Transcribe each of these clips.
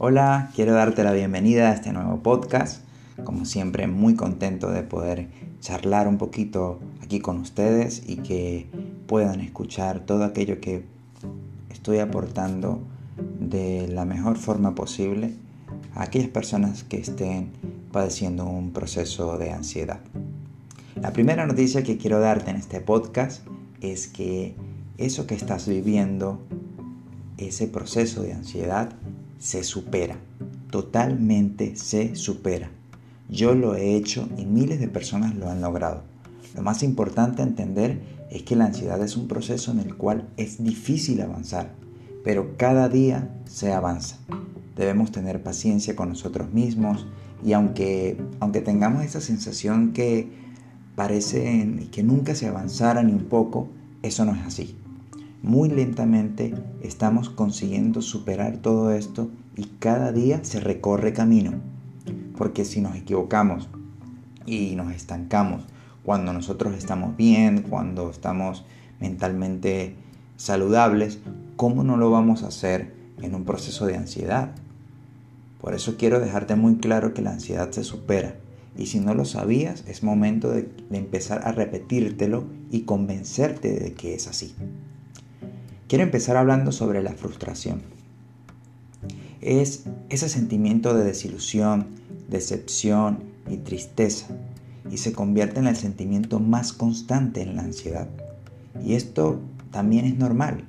Hola, quiero darte la bienvenida a este nuevo podcast. Como siempre, muy contento de poder charlar un poquito aquí con ustedes y que puedan escuchar todo aquello que estoy aportando de la mejor forma posible a aquellas personas que estén padeciendo un proceso de ansiedad. La primera noticia que quiero darte en este podcast es que eso que estás viviendo, ese proceso de ansiedad, se supera. Totalmente se supera. Yo lo he hecho y miles de personas lo han logrado. Lo más importante a entender es que la ansiedad es un proceso en el cual es difícil avanzar, pero cada día se avanza. Debemos tener paciencia con nosotros mismos y aunque, aunque tengamos esa sensación que parece que nunca se avanzara ni un poco, eso no es así. Muy lentamente estamos consiguiendo superar todo esto y cada día se recorre camino. Porque si nos equivocamos y nos estancamos cuando nosotros estamos bien, cuando estamos mentalmente saludables, ¿cómo no lo vamos a hacer en un proceso de ansiedad? Por eso quiero dejarte muy claro que la ansiedad se supera y si no lo sabías, es momento de, empezar a repetírtelo y convencerte de que es así. Quiero empezar hablando sobre la frustración. Es ese sentimiento de desilusión, decepción y tristeza y se convierte en el sentimiento más constante en la ansiedad. Y esto también es normal.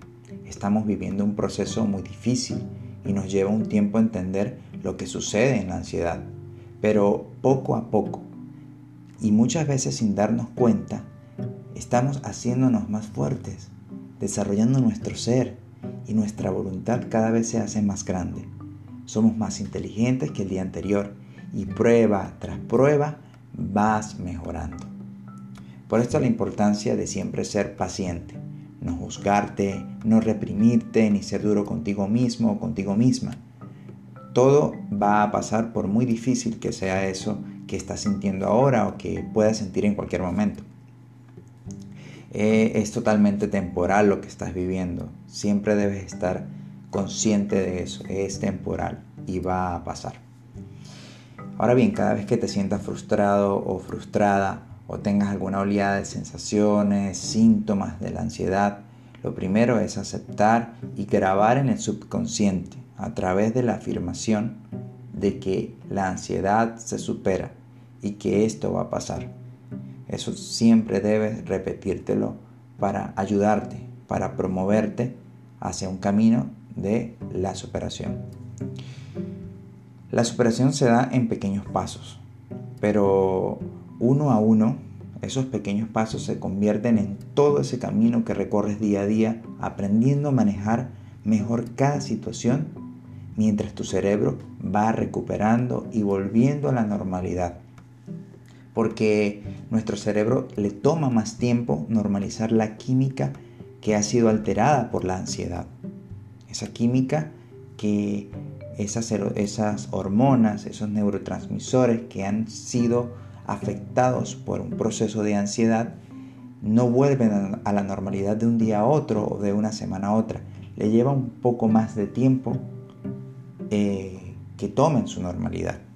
Estamos viviendo un proceso muy difícil y nos lleva un tiempo entender lo que sucede en la ansiedad pero poco a poco y muchas veces sin darnos cuenta, estamos haciéndonos más fuertes, desarrollando nuestro ser y nuestra voluntad cada vez se hace más grande. Somos más inteligentes que el día anterior y prueba tras prueba vas mejorando. Por esto la importancia de siempre ser paciente, no juzgarte, no reprimirte ni ser duro contigo mismo o contigo misma todo va a pasar por muy difícil que sea eso que estás sintiendo ahora o que puedas sentir en cualquier momento. Eh, es totalmente temporal lo que estás viviendo. Siempre debes estar consciente de eso. Es temporal y va a pasar. Ahora bien, cada vez que te sientas frustrado o frustrada o tengas alguna oleada de sensaciones, síntomas de la ansiedad, lo primero es aceptar y grabar en el subconsciente a través de la afirmación de que la ansiedad se supera y que esto va a pasar. Eso siempre debes repetírtelo para ayudarte, para promoverte hacia un camino de la superación. La superación se da en pequeños pasos, pero uno a uno esos pequeños pasos se convierten en todo ese camino que recorres día a día aprendiendo a manejar mejor cada situación mientras tu cerebro va recuperando y volviendo a la normalidad. Porque nuestro cerebro le toma más tiempo normalizar la química que ha sido alterada por la ansiedad. Esa química que esas, esas hormonas, esos neurotransmisores que han sido afectados por un proceso de ansiedad, no vuelven a la normalidad de un día a otro o de una semana a otra. Le lleva un poco más de tiempo eh, que tomen su normalidad.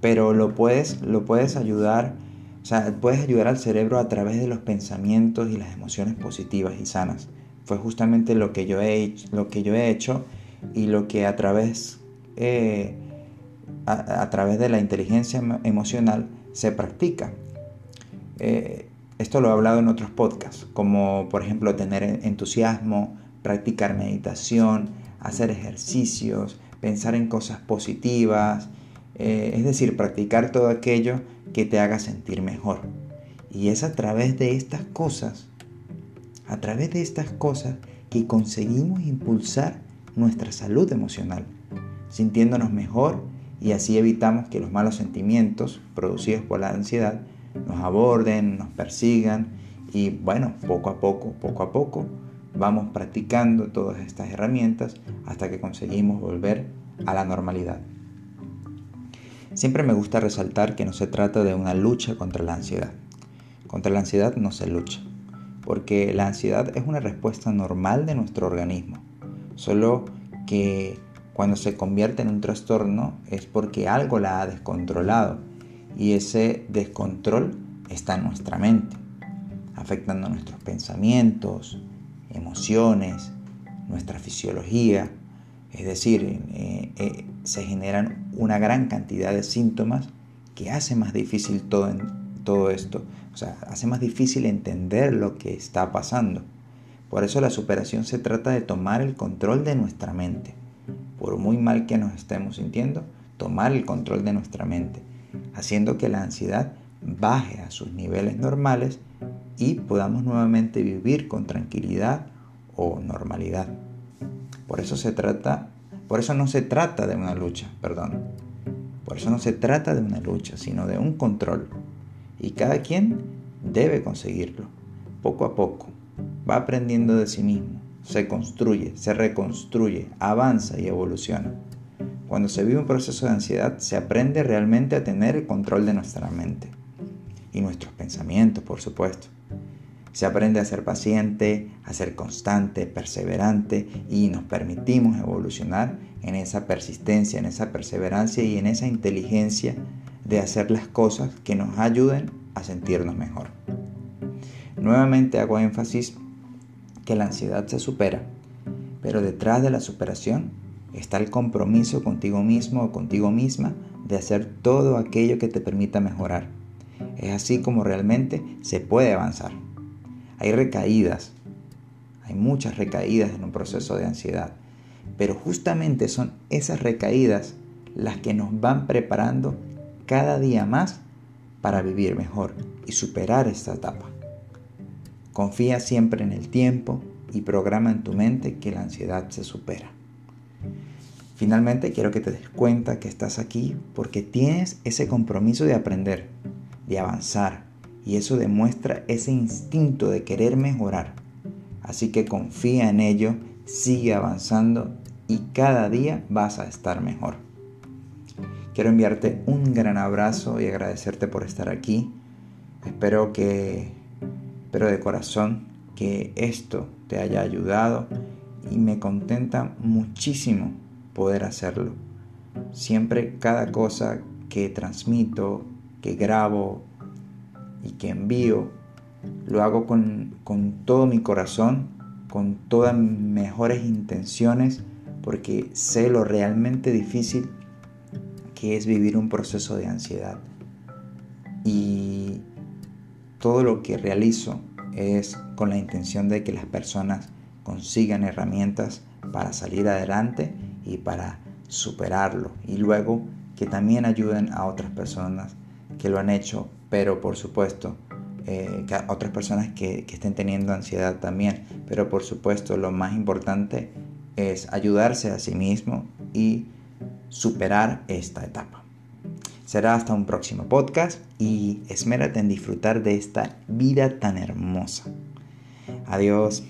Pero lo puedes, lo puedes ayudar, o sea, puedes ayudar al cerebro a través de los pensamientos y las emociones positivas y sanas. Fue justamente lo que yo he, lo que yo he hecho y lo que a través, eh, a, través de la inteligencia emocional se practica. Eh, esto lo he hablado en otros podcasts, como por ejemplo tener entusiasmo, practicar meditación, hacer ejercicios, pensar en cosas positivas, eh, es decir, practicar todo aquello que te haga sentir mejor. Y es a través de estas cosas, a través de estas cosas que conseguimos impulsar nuestra salud emocional, sintiéndonos mejor y así evitamos que los malos sentimientos producidos por la ansiedad nos aborden, nos persigan y bueno, poco a poco, poco a poco vamos practicando todas estas herramientas hasta que conseguimos volver a la normalidad. Siempre me gusta resaltar que no se trata de una lucha contra la ansiedad. Contra la ansiedad no se lucha, porque la ansiedad es una respuesta normal de nuestro organismo, solo que Cuando se convierte en un trastorno es porque algo la ha descontrolado y ese descontrol está en nuestra mente, afectando nuestros pensamientos, emociones, nuestra fisiología. Es decir, eh, eh, se generan una gran cantidad de síntomas que hace más difícil todo, todo esto. O sea, hace más difícil entender lo que está pasando. Por eso la superación se trata de tomar el control de nuestra mente. Por muy mal que nos estemos sintiendo, tomar el control de nuestra mente, haciendo que la ansiedad baje a sus niveles normales y podamos nuevamente vivir con tranquilidad o normalidad. Por eso se trata, por eso no se trata de una lucha, perdón. Por eso no se trata de una lucha, sino de un control. Y cada quien debe conseguirlo, poco a poco, va aprendiendo de sí mismo, se construye, se reconstruye, avanza y evoluciona. Cuando se vive un proceso de ansiedad, se aprende realmente a tener el control de nuestra mente y nuestros pensamientos, por supuesto. Se aprende a ser paciente, a ser constante, perseverante y nos permitimos evolucionar en esa persistencia, en esa perseverancia y en esa inteligencia de hacer las cosas que nos ayuden a sentirnos mejor. Nuevamente hago énfasis que la ansiedad se supera, pero detrás de la superación está el compromiso contigo mismo o contigo misma de hacer todo aquello que te permita mejorar. Es así como realmente se puede avanzar. Hay recaídas, hay muchas recaídas en un proceso de ansiedad, pero justamente son esas recaídas las que nos van preparando cada día más para vivir mejor y superar esta etapa. Confía siempre en el tiempo y programa en tu mente que la ansiedad se supera. Finalmente quiero que te des cuenta que estás aquí porque tienes ese compromiso de aprender, de avanzar, y eso demuestra ese instinto de querer mejorar. Así que confía en ello, sigue avanzando y cada día vas a estar mejor. Quiero enviarte un gran abrazo y agradecerte por estar aquí. Espero que pero de corazón que esto te haya ayudado y me contenta muchísimo poder hacerlo. Siempre cada cosa que transmito, que grabo y que envío, lo hago con, con todo mi corazón, con todas mis mejores intenciones, porque sé lo realmente difícil que es vivir un proceso de ansiedad. Y todo lo que realizo es con la intención de que las personas consigan herramientas para salir adelante y para superarlo. Y luego que también ayuden a otras personas que lo han hecho, pero por supuesto, eh, a otras personas que, que estén teniendo ansiedad también. Pero por supuesto, lo más importante es ayudarse a sí mismo y superar esta etapa. Será hasta un próximo podcast y esmérate en disfrutar de esta vida tan hermosa. Adiós.